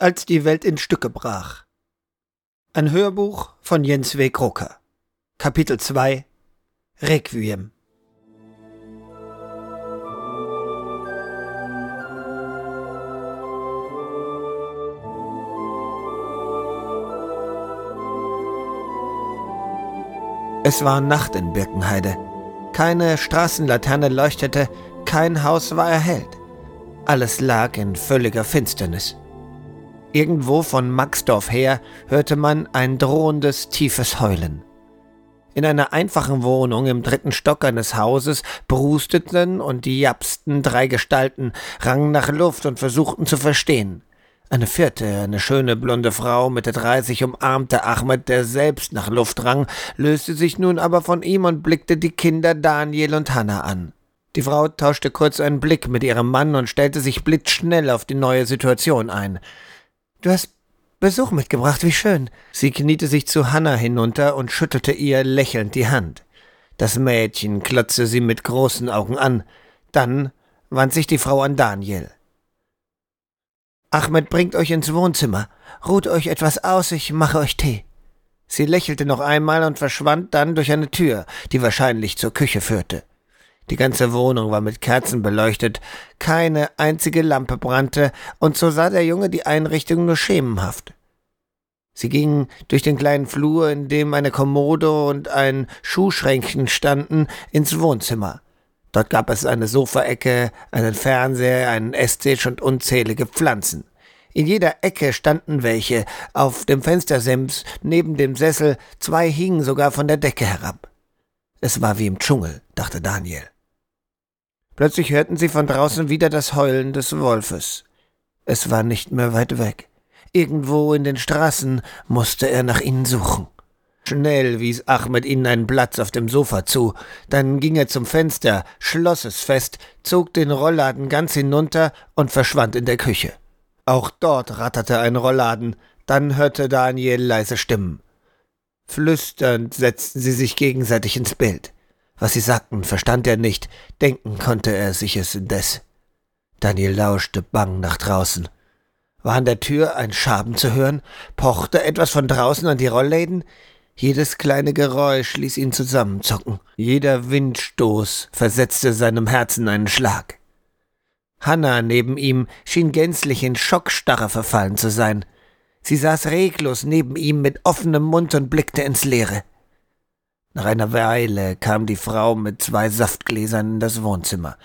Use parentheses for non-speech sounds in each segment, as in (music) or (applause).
als die Welt in Stücke brach. Ein Hörbuch von Jens W. Krucker. Kapitel 2 Requiem. Es war Nacht in Birkenheide. Keine Straßenlaterne leuchtete, kein Haus war erhellt. Alles lag in völliger Finsternis. Irgendwo von Maxdorf her hörte man ein drohendes, tiefes Heulen. In einer einfachen Wohnung im dritten Stock eines Hauses brusteten und japsten drei Gestalten, rangen nach Luft und versuchten zu verstehen. Eine vierte, eine schöne blonde Frau Mitte dreißig umarmte Ahmed, der selbst nach Luft rang, löste sich nun aber von ihm und blickte die Kinder Daniel und Hannah an. Die Frau tauschte kurz einen Blick mit ihrem Mann und stellte sich blitzschnell auf die neue Situation ein. Du hast Besuch mitgebracht, wie schön. Sie kniete sich zu Hannah hinunter und schüttelte ihr lächelnd die Hand. Das Mädchen klotzte sie mit großen Augen an. Dann wandte sich die Frau an Daniel. Ahmed bringt euch ins Wohnzimmer. Ruht euch etwas aus, ich mache euch Tee. Sie lächelte noch einmal und verschwand dann durch eine Tür, die wahrscheinlich zur Küche führte. Die ganze Wohnung war mit Kerzen beleuchtet, keine einzige Lampe brannte, und so sah der Junge die Einrichtung nur schemenhaft. Sie gingen durch den kleinen Flur, in dem eine Kommode und ein Schuhschränkchen standen, ins Wohnzimmer. Dort gab es eine Sofaecke, einen Fernseher, einen Esstisch und unzählige Pflanzen. In jeder Ecke standen welche, auf dem Fenstersims, neben dem Sessel, zwei hingen sogar von der Decke herab. Es war wie im Dschungel, dachte Daniel. Plötzlich hörten sie von draußen wieder das Heulen des Wolfes. Es war nicht mehr weit weg. Irgendwo in den Straßen musste er nach ihnen suchen. Schnell wies Ahmed ihnen einen Platz auf dem Sofa zu, dann ging er zum Fenster, schloss es fest, zog den Rollladen ganz hinunter und verschwand in der Küche. Auch dort ratterte ein Rollladen, dann hörte Daniel leise Stimmen. Flüsternd setzten sie sich gegenseitig ins Bild. Was sie sagten, verstand er nicht, denken konnte er sich es indes. Daniel lauschte bang nach draußen. War an der Tür ein Schaben zu hören? Pochte etwas von draußen an die Rollläden? Jedes kleine Geräusch ließ ihn zusammenzucken. Jeder Windstoß versetzte seinem Herzen einen Schlag. Hanna neben ihm schien gänzlich in Schockstarre verfallen zu sein. Sie saß reglos neben ihm mit offenem Mund und blickte ins Leere. Nach einer Weile kam die Frau mit zwei Saftgläsern in das Wohnzimmer.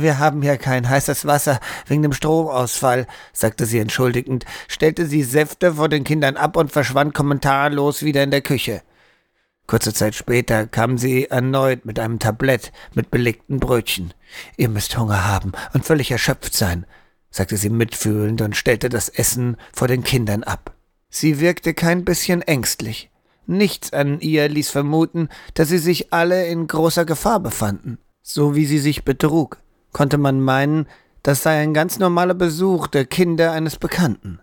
Wir haben hier kein heißes Wasser wegen dem Stromausfall, sagte sie entschuldigend, stellte sie Säfte vor den Kindern ab und verschwand kommentarlos wieder in der Küche. Kurze Zeit später kam sie erneut mit einem Tablett mit belegten Brötchen. Ihr müsst Hunger haben und völlig erschöpft sein, sagte sie mitfühlend und stellte das Essen vor den Kindern ab. Sie wirkte kein bisschen ängstlich. Nichts an ihr ließ vermuten, dass sie sich alle in großer Gefahr befanden. So wie sie sich betrug, konnte man meinen, das sei ein ganz normaler Besuch der Kinder eines Bekannten.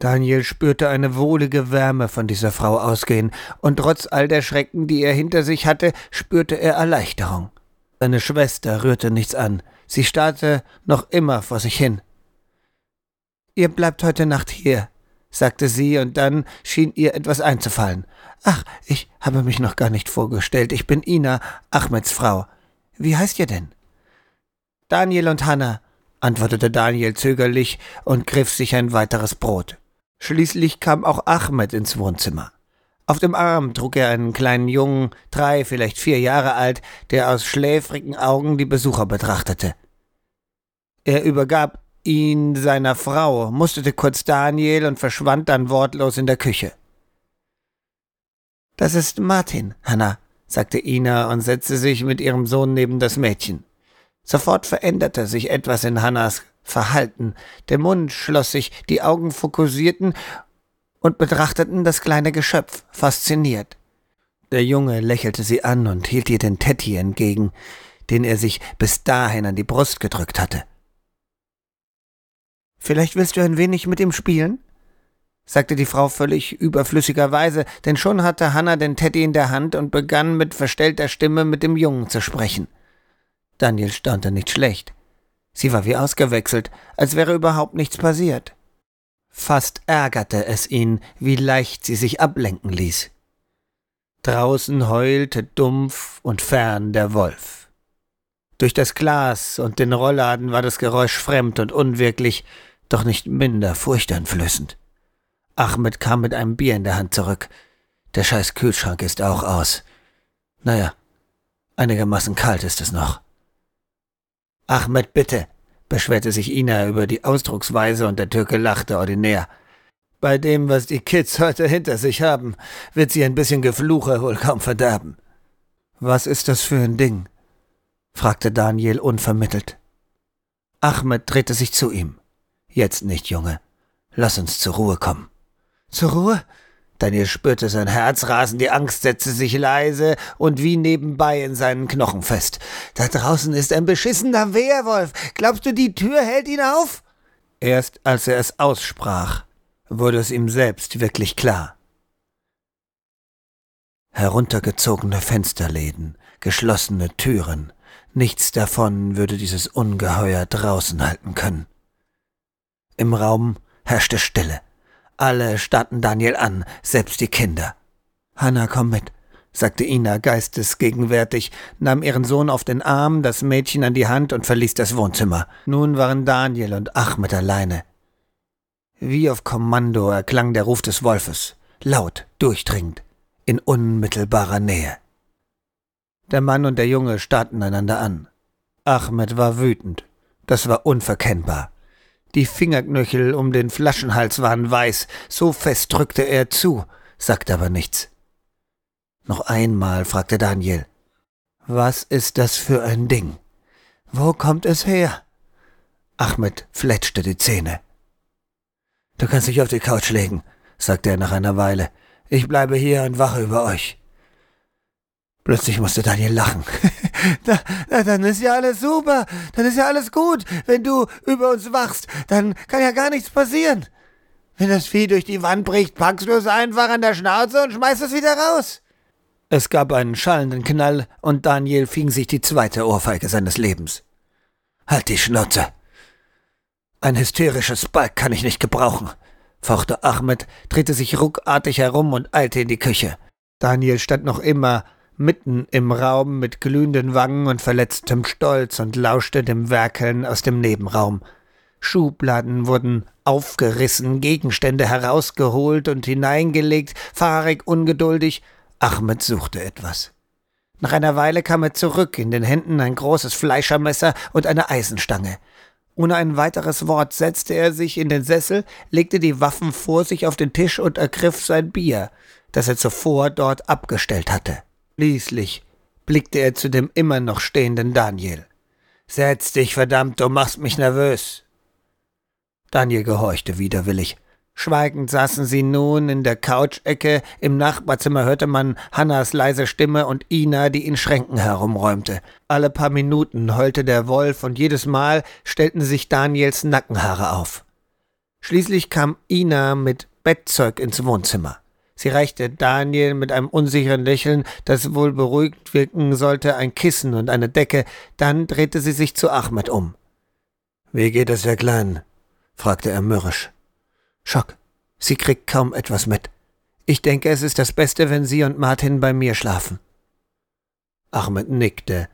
Daniel spürte eine wohlige Wärme von dieser Frau ausgehen, und trotz all der Schrecken, die er hinter sich hatte, spürte er Erleichterung. Seine Schwester rührte nichts an, sie starrte noch immer vor sich hin. Ihr bleibt heute Nacht hier, sagte sie, und dann schien ihr etwas einzufallen. Ach, ich habe mich noch gar nicht vorgestellt. Ich bin Ina, Ahmeds Frau. Wie heißt ihr denn? Daniel und Hanna, antwortete Daniel zögerlich und griff sich ein weiteres Brot. Schließlich kam auch Ahmed ins Wohnzimmer. Auf dem Arm trug er einen kleinen Jungen, drei, vielleicht vier Jahre alt, der aus schläfrigen Augen die Besucher betrachtete. Er übergab ihn seiner Frau, musterte kurz Daniel und verschwand dann wortlos in der Küche. Das ist Martin, Hanna, sagte Ina und setzte sich mit ihrem Sohn neben das Mädchen. Sofort veränderte sich etwas in Hannas Verhalten. Der Mund schloss sich, die Augen fokussierten und betrachteten das kleine Geschöpf, fasziniert. Der Junge lächelte sie an und hielt ihr den Teddy entgegen, den er sich bis dahin an die Brust gedrückt hatte. Vielleicht willst du ein wenig mit ihm spielen? sagte die Frau völlig überflüssigerweise, denn schon hatte Hanna den Teddy in der Hand und begann mit verstellter Stimme mit dem Jungen zu sprechen. Daniel staunte nicht schlecht. Sie war wie ausgewechselt, als wäre überhaupt nichts passiert. Fast ärgerte es ihn, wie leicht sie sich ablenken ließ. Draußen heulte dumpf und fern der Wolf. Durch das Glas und den Rollladen war das Geräusch fremd und unwirklich, doch nicht minder furchteinflößend. Ahmed kam mit einem Bier in der Hand zurück. Der scheiß Kühlschrank ist auch aus. Naja, einigermaßen kalt ist es noch. Ahmed, bitte, beschwerte sich Ina über die Ausdrucksweise und der Türke lachte ordinär. Bei dem, was die Kids heute hinter sich haben, wird sie ein bisschen Gefluche wohl kaum verderben. Was ist das für ein Ding? fragte Daniel unvermittelt. Ahmed drehte sich zu ihm. Jetzt nicht, Junge. Lass uns zur Ruhe kommen. Zur Ruhe? Daniel spürte sein Herz rasen, die Angst setzte sich leise und wie nebenbei in seinen Knochen fest. Da draußen ist ein beschissener Wehrwolf. Glaubst du, die Tür hält ihn auf? Erst als er es aussprach, wurde es ihm selbst wirklich klar. Heruntergezogene Fensterläden, geschlossene Türen, nichts davon würde dieses Ungeheuer draußen halten können. Im Raum herrschte Stille. Alle starrten Daniel an, selbst die Kinder. Hanna, komm mit, sagte Ina geistesgegenwärtig, nahm ihren Sohn auf den Arm, das Mädchen an die Hand und verließ das Wohnzimmer. Nun waren Daniel und Achmed alleine. Wie auf Kommando erklang der Ruf des Wolfes, laut, durchdringend, in unmittelbarer Nähe. Der Mann und der Junge starrten einander an. Ahmed war wütend. Das war unverkennbar. Die Fingerknöchel um den Flaschenhals waren weiß, so fest drückte er zu, sagte aber nichts. Noch einmal fragte Daniel. Was ist das für ein Ding? Wo kommt es her? Ahmed fletschte die Zähne. Du kannst dich auf die Couch legen, sagte er nach einer Weile. Ich bleibe hier und wache über euch. Plötzlich musste Daniel lachen. (laughs) na, na, dann ist ja alles super. Dann ist ja alles gut. Wenn du über uns wachst, dann kann ja gar nichts passieren. Wenn das Vieh durch die Wand bricht, packst du es einfach an der Schnauze und schmeißt es wieder raus. Es gab einen schallenden Knall und Daniel fing sich die zweite Ohrfeige seines Lebens. Halt die Schnauze. Ein hysterisches Balk kann ich nicht gebrauchen, fauchte Ahmed, drehte sich ruckartig herum und eilte in die Küche. Daniel stand noch immer mitten im Raum mit glühenden Wangen und verletztem Stolz und lauschte dem Werkeln aus dem Nebenraum. Schubladen wurden aufgerissen, Gegenstände herausgeholt und hineingelegt, fahrig, ungeduldig. Ahmed suchte etwas. Nach einer Weile kam er zurück, in den Händen ein großes Fleischermesser und eine Eisenstange. Ohne ein weiteres Wort setzte er sich in den Sessel, legte die Waffen vor sich auf den Tisch und ergriff sein Bier, das er zuvor dort abgestellt hatte. Schließlich blickte er zu dem immer noch stehenden Daniel. Setz dich, verdammt, du machst mich nervös. Daniel gehorchte widerwillig. Schweigend saßen sie nun in der Couchecke, im Nachbarzimmer hörte man Hannas leise Stimme und Ina, die in Schränken herumräumte. Alle paar Minuten heulte der Wolf und jedes Mal stellten sich Daniels Nackenhaare auf. Schließlich kam Ina mit Bettzeug ins Wohnzimmer. Sie reichte Daniel mit einem unsicheren Lächeln, das wohl beruhigt wirken sollte, ein Kissen und eine Decke, dann drehte sie sich zu Ahmed um. Wie geht es der Kleinen? fragte er mürrisch. Schock. Sie kriegt kaum etwas mit. Ich denke, es ist das Beste, wenn Sie und Martin bei mir schlafen. Ahmed nickte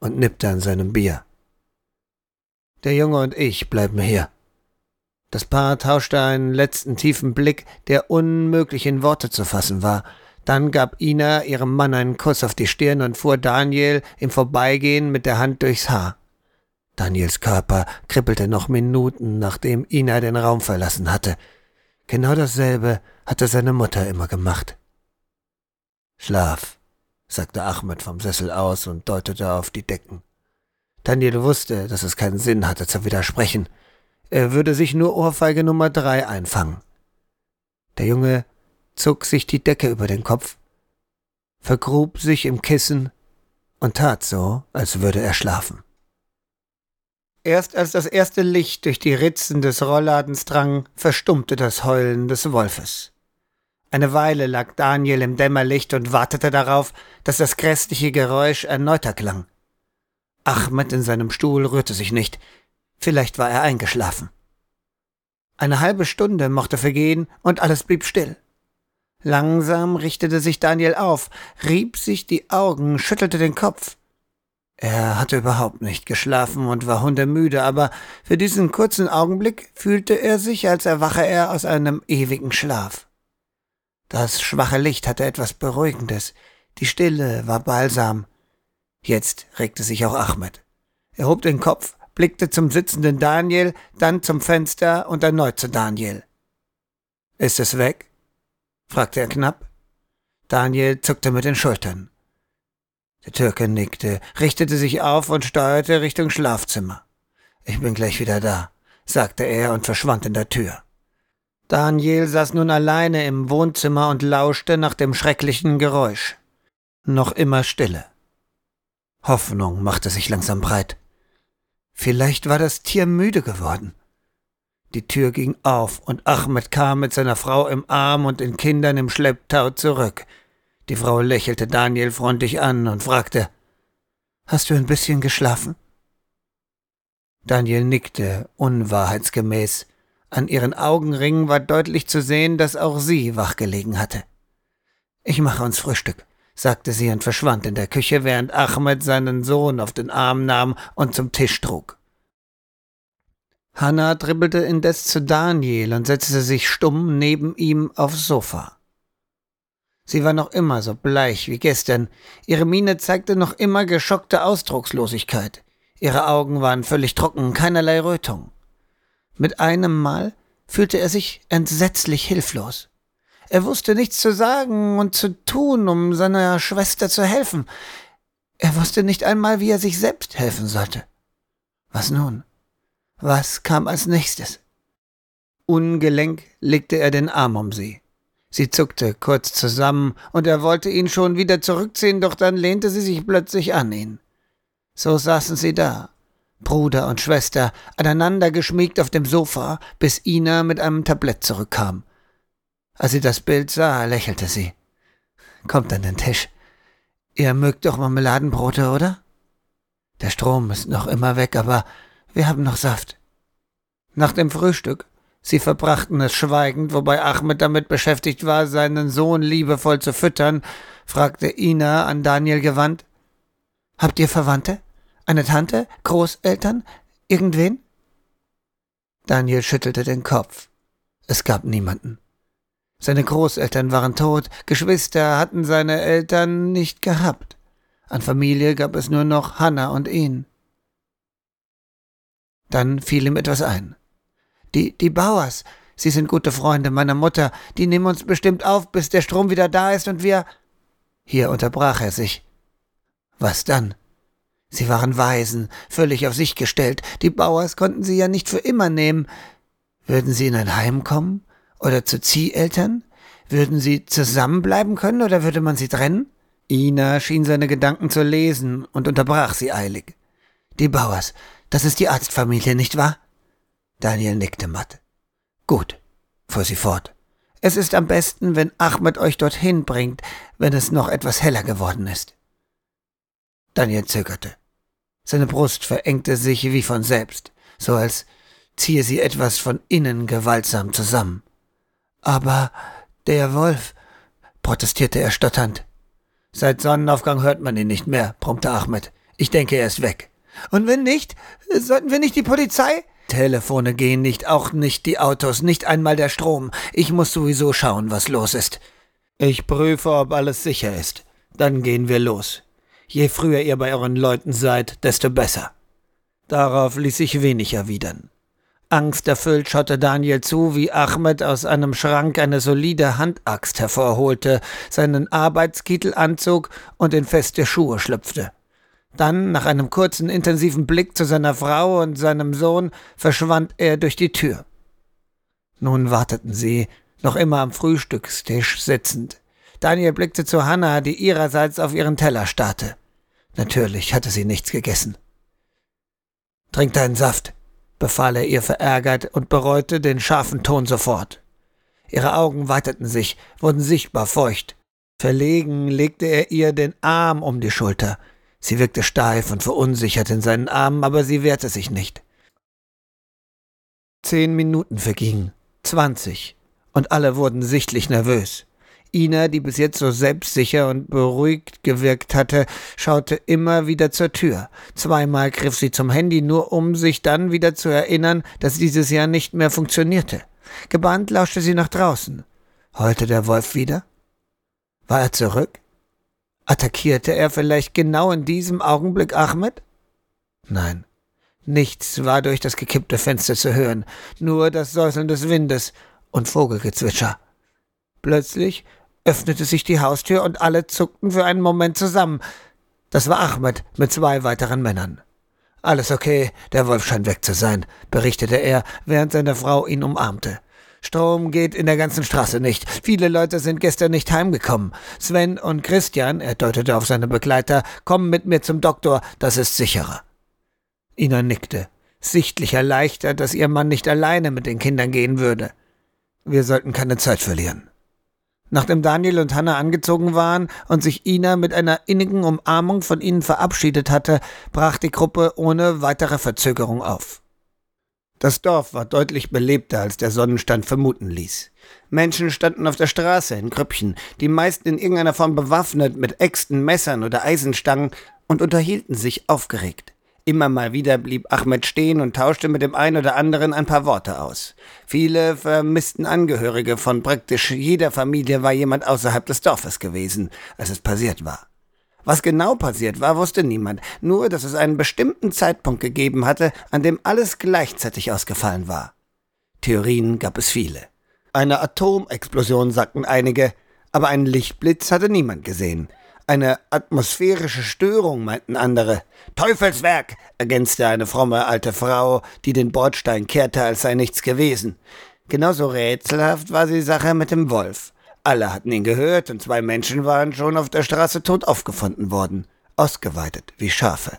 und nippte an seinem Bier. Der Junge und ich bleiben hier. Das Paar tauschte einen letzten tiefen Blick, der unmöglich in Worte zu fassen war. Dann gab Ina ihrem Mann einen Kuss auf die Stirn und fuhr Daniel im Vorbeigehen mit der Hand durchs Haar. Daniels Körper kribbelte noch Minuten, nachdem Ina den Raum verlassen hatte. Genau dasselbe hatte seine Mutter immer gemacht. Schlaf, sagte Ahmed vom Sessel aus und deutete auf die Decken. Daniel wusste, dass es keinen Sinn hatte zu widersprechen. Er würde sich nur Ohrfeige Nummer drei einfangen. Der Junge zog sich die Decke über den Kopf, vergrub sich im Kissen und tat so, als würde er schlafen. Erst als das erste Licht durch die Ritzen des Rollladens drang, verstummte das Heulen des Wolfes. Eine Weile lag Daniel im Dämmerlicht und wartete darauf, dass das grässliche Geräusch erneuter klang. Ahmed in seinem Stuhl rührte sich nicht, Vielleicht war er eingeschlafen. Eine halbe Stunde mochte vergehen und alles blieb still. Langsam richtete sich Daniel auf, rieb sich die Augen, schüttelte den Kopf. Er hatte überhaupt nicht geschlafen und war hundemüde, aber für diesen kurzen Augenblick fühlte er sich, als erwache er aus einem ewigen Schlaf. Das schwache Licht hatte etwas Beruhigendes, die Stille war balsam. Jetzt regte sich auch Ahmed. Er hob den Kopf, blickte zum sitzenden Daniel, dann zum Fenster und erneut zu Daniel. Ist es weg? fragte er knapp. Daniel zuckte mit den Schultern. Der Türke nickte, richtete sich auf und steuerte Richtung Schlafzimmer. Ich bin gleich wieder da, sagte er und verschwand in der Tür. Daniel saß nun alleine im Wohnzimmer und lauschte nach dem schrecklichen Geräusch. Noch immer Stille. Hoffnung machte sich langsam breit. Vielleicht war das Tier müde geworden. Die Tür ging auf und Ahmed kam mit seiner Frau im Arm und den Kindern im Schlepptau zurück. Die Frau lächelte Daniel freundlich an und fragte, Hast du ein bisschen geschlafen? Daniel nickte, unwahrheitsgemäß. An ihren Augenringen war deutlich zu sehen, dass auch sie wachgelegen hatte. Ich mache uns Frühstück, sagte sie und verschwand in der Küche, während Ahmed seinen Sohn auf den Arm nahm und zum Tisch trug. Hannah dribbelte indes zu Daniel und setzte sich stumm neben ihm aufs Sofa. Sie war noch immer so bleich wie gestern. Ihre Miene zeigte noch immer geschockte Ausdruckslosigkeit. Ihre Augen waren völlig trocken, keinerlei Rötung. Mit einem Mal fühlte er sich entsetzlich hilflos. Er wusste nichts zu sagen und zu tun, um seiner Schwester zu helfen. Er wusste nicht einmal, wie er sich selbst helfen sollte. Was nun? Was kam als nächstes? Ungelenk legte er den Arm um sie. Sie zuckte kurz zusammen, und er wollte ihn schon wieder zurückziehen, doch dann lehnte sie sich plötzlich an ihn. So saßen sie da, Bruder und Schwester, aneinander geschmiegt auf dem Sofa, bis Ina mit einem Tablett zurückkam. Als sie das Bild sah, lächelte sie. Kommt an den Tisch. Ihr mögt doch Marmeladenbrote, oder? Der Strom ist noch immer weg, aber wir haben noch Saft. Nach dem Frühstück Sie verbrachten es schweigend, wobei Ahmed damit beschäftigt war, seinen Sohn liebevoll zu füttern, fragte Ina an Daniel gewandt. Habt ihr Verwandte? Eine Tante? Großeltern? Irgendwen? Daniel schüttelte den Kopf. Es gab niemanden. Seine Großeltern waren tot, Geschwister hatten seine Eltern nicht gehabt. An Familie gab es nur noch Hannah und ihn. Dann fiel ihm etwas ein. Die, die Bauers, sie sind gute Freunde meiner Mutter, die nehmen uns bestimmt auf, bis der Strom wieder da ist und wir. Hier unterbrach er sich. Was dann? Sie waren Waisen, völlig auf sich gestellt. Die Bauers konnten sie ja nicht für immer nehmen. Würden sie in ein Heim kommen? Oder zu Zieheltern? Würden sie zusammenbleiben können oder würde man sie trennen? Ina schien seine Gedanken zu lesen und unterbrach sie eilig. Die Bauers, das ist die Arztfamilie, nicht wahr? Daniel nickte matt. Gut, fuhr sie fort. Es ist am besten, wenn Ahmed euch dorthin bringt, wenn es noch etwas heller geworden ist. Daniel zögerte. Seine Brust verengte sich wie von selbst, so als ziehe sie etwas von innen gewaltsam zusammen. Aber der Wolf, protestierte er stotternd. Seit Sonnenaufgang hört man ihn nicht mehr, brummte Ahmed. Ich denke, er ist weg. Und wenn nicht, sollten wir nicht die Polizei? Telefone gehen nicht, auch nicht die Autos, nicht einmal der Strom. Ich muss sowieso schauen, was los ist. Ich prüfe, ob alles sicher ist. Dann gehen wir los. Je früher ihr bei euren Leuten seid, desto besser. Darauf ließ sich wenig erwidern. Angsterfüllt schaute Daniel zu, wie Ahmed aus einem Schrank eine solide Handaxt hervorholte, seinen Arbeitskittel anzog und in feste Schuhe schlüpfte. Dann, nach einem kurzen, intensiven Blick zu seiner Frau und seinem Sohn, verschwand er durch die Tür. Nun warteten sie, noch immer am Frühstückstisch sitzend. Daniel blickte zu Hannah, die ihrerseits auf ihren Teller starrte. Natürlich hatte sie nichts gegessen. Trink deinen Saft, befahl er ihr verärgert und bereute den scharfen Ton sofort. Ihre Augen weiteten sich, wurden sichtbar feucht. Verlegen legte er ihr den Arm um die Schulter, Sie wirkte steif und verunsichert in seinen Armen, aber sie wehrte sich nicht. Zehn Minuten vergingen, zwanzig, und alle wurden sichtlich nervös. Ina, die bis jetzt so selbstsicher und beruhigt gewirkt hatte, schaute immer wieder zur Tür. Zweimal griff sie zum Handy, nur um sich dann wieder zu erinnern, dass dieses Jahr nicht mehr funktionierte. Gebannt lauschte sie nach draußen. Heulte der Wolf wieder? War er zurück? Attackierte er vielleicht genau in diesem Augenblick Ahmed? Nein. Nichts war durch das gekippte Fenster zu hören, nur das Säuseln des Windes und Vogelgezwitscher. Plötzlich öffnete sich die Haustür und alle zuckten für einen Moment zusammen. Das war Ahmed mit zwei weiteren Männern. Alles okay, der Wolf scheint weg zu sein, berichtete er, während seine Frau ihn umarmte. Strom geht in der ganzen Straße nicht. Viele Leute sind gestern nicht heimgekommen. Sven und Christian, er deutete auf seine Begleiter, kommen mit mir zum Doktor, das ist sicherer. Ina nickte, sichtlich erleichtert, dass ihr Mann nicht alleine mit den Kindern gehen würde. Wir sollten keine Zeit verlieren. Nachdem Daniel und Hannah angezogen waren und sich Ina mit einer innigen Umarmung von ihnen verabschiedet hatte, brach die Gruppe ohne weitere Verzögerung auf. Das Dorf war deutlich belebter, als der Sonnenstand vermuten ließ. Menschen standen auf der Straße in Grüppchen, die meisten in irgendeiner Form bewaffnet mit Äxten, Messern oder Eisenstangen und unterhielten sich aufgeregt. Immer mal wieder blieb Ahmed stehen und tauschte mit dem einen oder anderen ein paar Worte aus. Viele vermissten Angehörige von praktisch jeder Familie war jemand außerhalb des Dorfes gewesen, als es passiert war. Was genau passiert war, wusste niemand, nur dass es einen bestimmten Zeitpunkt gegeben hatte, an dem alles gleichzeitig ausgefallen war. Theorien gab es viele. Eine Atomexplosion sagten einige, aber einen Lichtblitz hatte niemand gesehen. Eine atmosphärische Störung, meinten andere. Teufelswerk, ergänzte eine fromme alte Frau, die den Bordstein kehrte, als sei nichts gewesen. Genauso rätselhaft war die Sache mit dem Wolf. Alle hatten ihn gehört und zwei Menschen waren schon auf der Straße tot aufgefunden worden, ausgeweitet wie Schafe.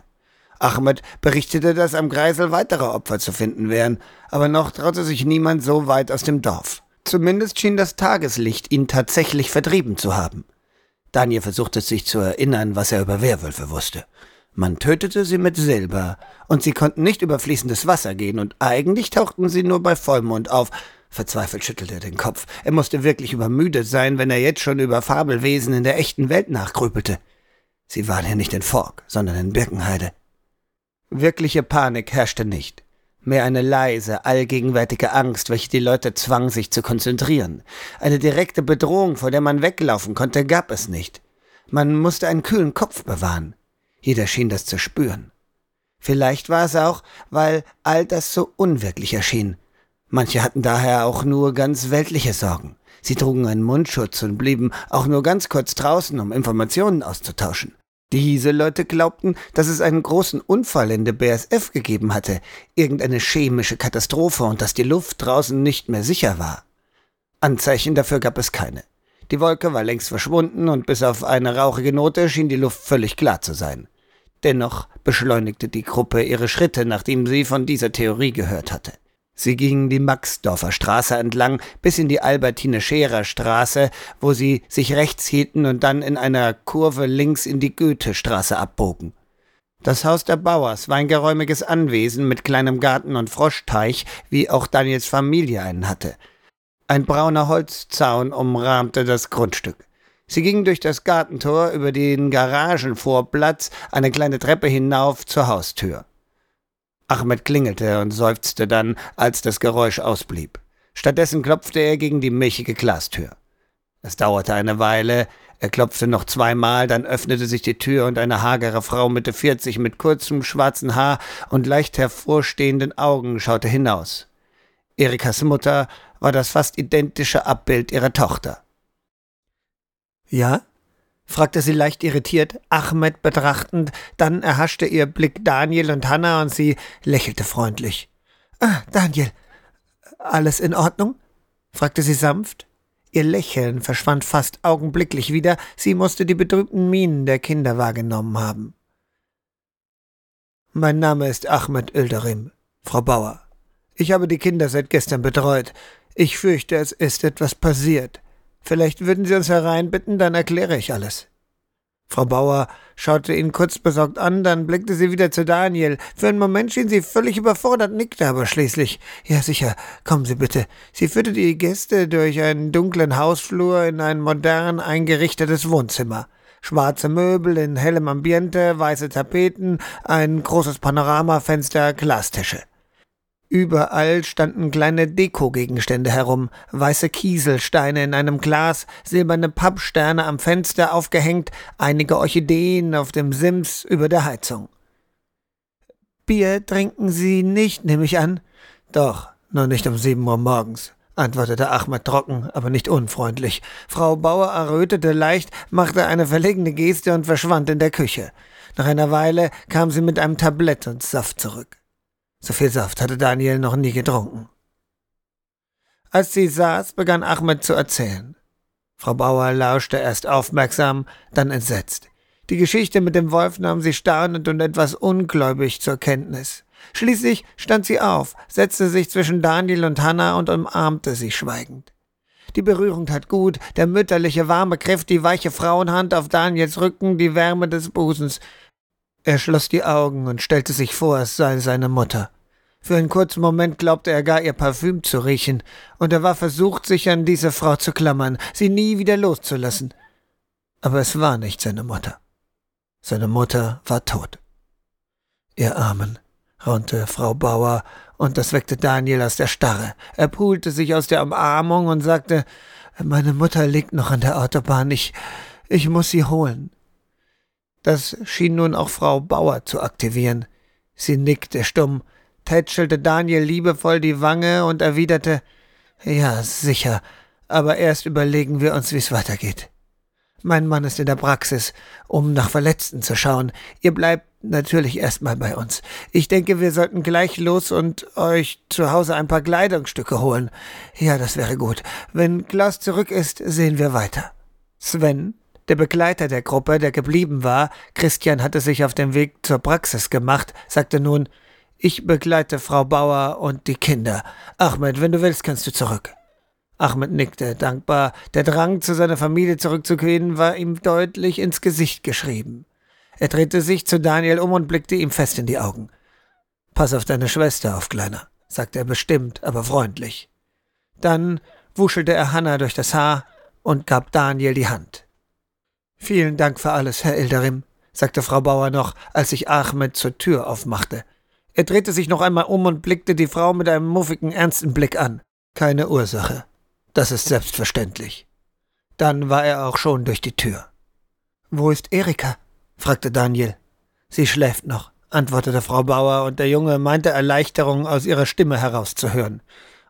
Ahmed berichtete, dass am Greisel weitere Opfer zu finden wären, aber noch traute sich niemand so weit aus dem Dorf. Zumindest schien das Tageslicht ihn tatsächlich vertrieben zu haben. Daniel versuchte sich zu erinnern, was er über Werwölfe wusste. Man tötete sie mit Silber, und sie konnten nicht über fließendes Wasser gehen, und eigentlich tauchten sie nur bei Vollmond auf. Verzweifelt schüttelte er den Kopf. Er musste wirklich übermüdet sein, wenn er jetzt schon über Fabelwesen in der echten Welt nachgrübelte. Sie waren ja nicht in Fork, sondern in Birkenheide. Wirkliche Panik herrschte nicht mehr eine leise, allgegenwärtige Angst, welche die Leute zwang, sich zu konzentrieren. Eine direkte Bedrohung, vor der man weglaufen konnte, gab es nicht. Man musste einen kühlen Kopf bewahren. Jeder schien das zu spüren. Vielleicht war es auch, weil all das so unwirklich erschien. Manche hatten daher auch nur ganz weltliche Sorgen. Sie trugen einen Mundschutz und blieben auch nur ganz kurz draußen, um Informationen auszutauschen. Diese Leute glaubten, dass es einen großen Unfall in der BSF gegeben hatte, irgendeine chemische Katastrophe und dass die Luft draußen nicht mehr sicher war. Anzeichen dafür gab es keine. Die Wolke war längst verschwunden und bis auf eine rauchige Note schien die Luft völlig klar zu sein. Dennoch beschleunigte die Gruppe ihre Schritte, nachdem sie von dieser Theorie gehört hatte. Sie gingen die Maxdorfer Straße entlang bis in die Albertine-Scherer Straße, wo sie sich rechts hielten und dann in einer Kurve links in die Goethestraße abbogen. Das Haus der Bauers war ein geräumiges Anwesen mit kleinem Garten und Froschteich, wie auch Daniels Familie einen hatte. Ein brauner Holzzaun umrahmte das Grundstück. Sie gingen durch das Gartentor über den Garagenvorplatz eine kleine Treppe hinauf zur Haustür. Ahmed klingelte und seufzte dann, als das Geräusch ausblieb. Stattdessen klopfte er gegen die milchige Glastür. Es dauerte eine Weile, er klopfte noch zweimal, dann öffnete sich die Tür und eine hagere Frau Mitte vierzig mit kurzem schwarzen Haar und leicht hervorstehenden Augen schaute hinaus. Erikas Mutter war das fast identische Abbild ihrer Tochter. Ja? Fragte sie leicht irritiert, Ahmed betrachtend, dann erhaschte ihr Blick Daniel und Hannah und sie lächelte freundlich. Ah, Daniel, alles in Ordnung? fragte sie sanft. Ihr Lächeln verschwand fast augenblicklich wieder, sie musste die betrübten Mienen der Kinder wahrgenommen haben. Mein Name ist Ahmed Ilderim, Frau Bauer. Ich habe die Kinder seit gestern betreut. Ich fürchte, es ist etwas passiert. Vielleicht würden Sie uns hereinbitten, dann erkläre ich alles. Frau Bauer schaute ihn kurz besorgt an, dann blickte sie wieder zu Daniel. Für einen Moment schien sie völlig überfordert, nickte aber schließlich. Ja, sicher, kommen Sie bitte. Sie führte die Gäste durch einen dunklen Hausflur in ein modern eingerichtetes Wohnzimmer. Schwarze Möbel in hellem Ambiente, weiße Tapeten, ein großes Panoramafenster, Glastische. Überall standen kleine Dekogegenstände herum, weiße Kieselsteine in einem Glas, silberne Pappsterne am Fenster aufgehängt, einige Orchideen auf dem Sims über der Heizung. Bier trinken Sie nicht, nehme ich an? Doch, nur nicht um sieben Uhr morgens, antwortete Ahmed trocken, aber nicht unfreundlich. Frau Bauer errötete leicht, machte eine verlegene Geste und verschwand in der Küche. Nach einer Weile kam sie mit einem Tablett und Saft zurück. So viel Saft hatte Daniel noch nie getrunken. Als sie saß, begann Ahmed zu erzählen. Frau Bauer lauschte erst aufmerksam, dann entsetzt. Die Geschichte mit dem Wolf nahm sie staunend und etwas ungläubig zur Kenntnis. Schließlich stand sie auf, setzte sich zwischen Daniel und Hannah und umarmte sie schweigend. Die Berührung tat gut, der mütterliche warme Griff, die weiche Frauenhand auf Daniels Rücken, die Wärme des Busens. Er schloss die Augen und stellte sich vor, es sei seine Mutter. Für einen kurzen Moment glaubte er gar ihr Parfüm zu riechen, und er war versucht, sich an diese Frau zu klammern, sie nie wieder loszulassen. Aber es war nicht seine Mutter. Seine Mutter war tot. Ihr Armen, raunte Frau Bauer, und das weckte Daniel aus der Starre. Er pulte sich aus der Umarmung und sagte, meine Mutter liegt noch an der Autobahn, ich, ich muss sie holen. Das schien nun auch Frau Bauer zu aktivieren. Sie nickte stumm, tätschelte Daniel liebevoll die Wange und erwiderte Ja, sicher, aber erst überlegen wir uns, wie's weitergeht. Mein Mann ist in der Praxis, um nach Verletzten zu schauen. Ihr bleibt natürlich erstmal bei uns. Ich denke, wir sollten gleich los und euch zu Hause ein paar Kleidungsstücke holen. Ja, das wäre gut. Wenn Klaus zurück ist, sehen wir weiter. Sven, der Begleiter der Gruppe, der geblieben war, Christian hatte sich auf den Weg zur Praxis gemacht, sagte nun, ich begleite Frau Bauer und die Kinder. Ahmed, wenn du willst, kannst du zurück. Ahmed nickte dankbar. Der Drang, zu seiner Familie zurückzukehren, war ihm deutlich ins Gesicht geschrieben. Er drehte sich zu Daniel um und blickte ihm fest in die Augen. Pass auf deine Schwester auf, Kleiner, sagte er bestimmt, aber freundlich. Dann wuschelte er Hanna durch das Haar und gab Daniel die Hand. Vielen Dank für alles, Herr Ilderim, sagte Frau Bauer noch, als sich Ahmed zur Tür aufmachte. Er drehte sich noch einmal um und blickte die Frau mit einem muffigen, ernsten Blick an. Keine Ursache. Das ist selbstverständlich. Dann war er auch schon durch die Tür. Wo ist Erika? fragte Daniel. Sie schläft noch, antwortete Frau Bauer, und der Junge meinte Erleichterung aus ihrer Stimme herauszuhören.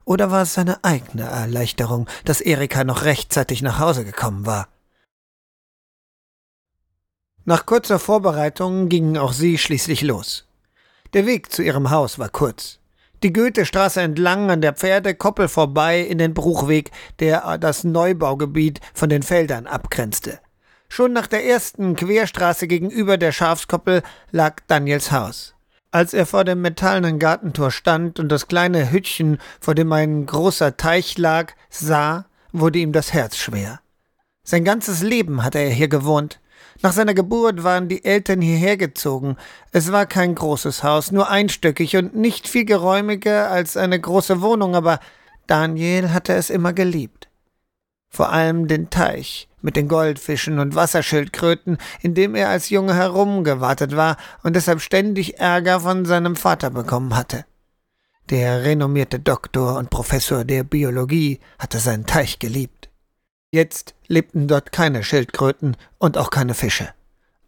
Oder war es seine eigene Erleichterung, dass Erika noch rechtzeitig nach Hause gekommen war? Nach kurzer Vorbereitung gingen auch sie schließlich los. Der Weg zu ihrem Haus war kurz. Die Goethestraße entlang an der Pferdekoppel vorbei in den Bruchweg, der das Neubaugebiet von den Feldern abgrenzte. Schon nach der ersten Querstraße gegenüber der Schafskoppel lag Daniels Haus. Als er vor dem metallenen Gartentor stand und das kleine Hütchen, vor dem ein großer Teich lag, sah, wurde ihm das Herz schwer. Sein ganzes Leben hatte er hier gewohnt, nach seiner Geburt waren die Eltern hierher gezogen. Es war kein großes Haus, nur einstöckig und nicht viel geräumiger als eine große Wohnung, aber Daniel hatte es immer geliebt. Vor allem den Teich mit den Goldfischen und Wasserschildkröten, in dem er als Junge herumgewartet war und deshalb ständig Ärger von seinem Vater bekommen hatte. Der renommierte Doktor und Professor der Biologie hatte seinen Teich geliebt. Jetzt lebten dort keine Schildkröten und auch keine Fische.